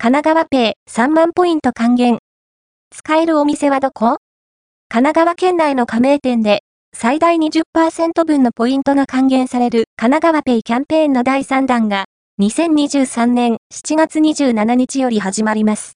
神奈川ペイ3万ポイント還元。使えるお店はどこ？神奈川県内の加盟店で最大20%分のポイントが還元される神奈川ペイキャンペーンの第3弾が2023年7月27日より始まります。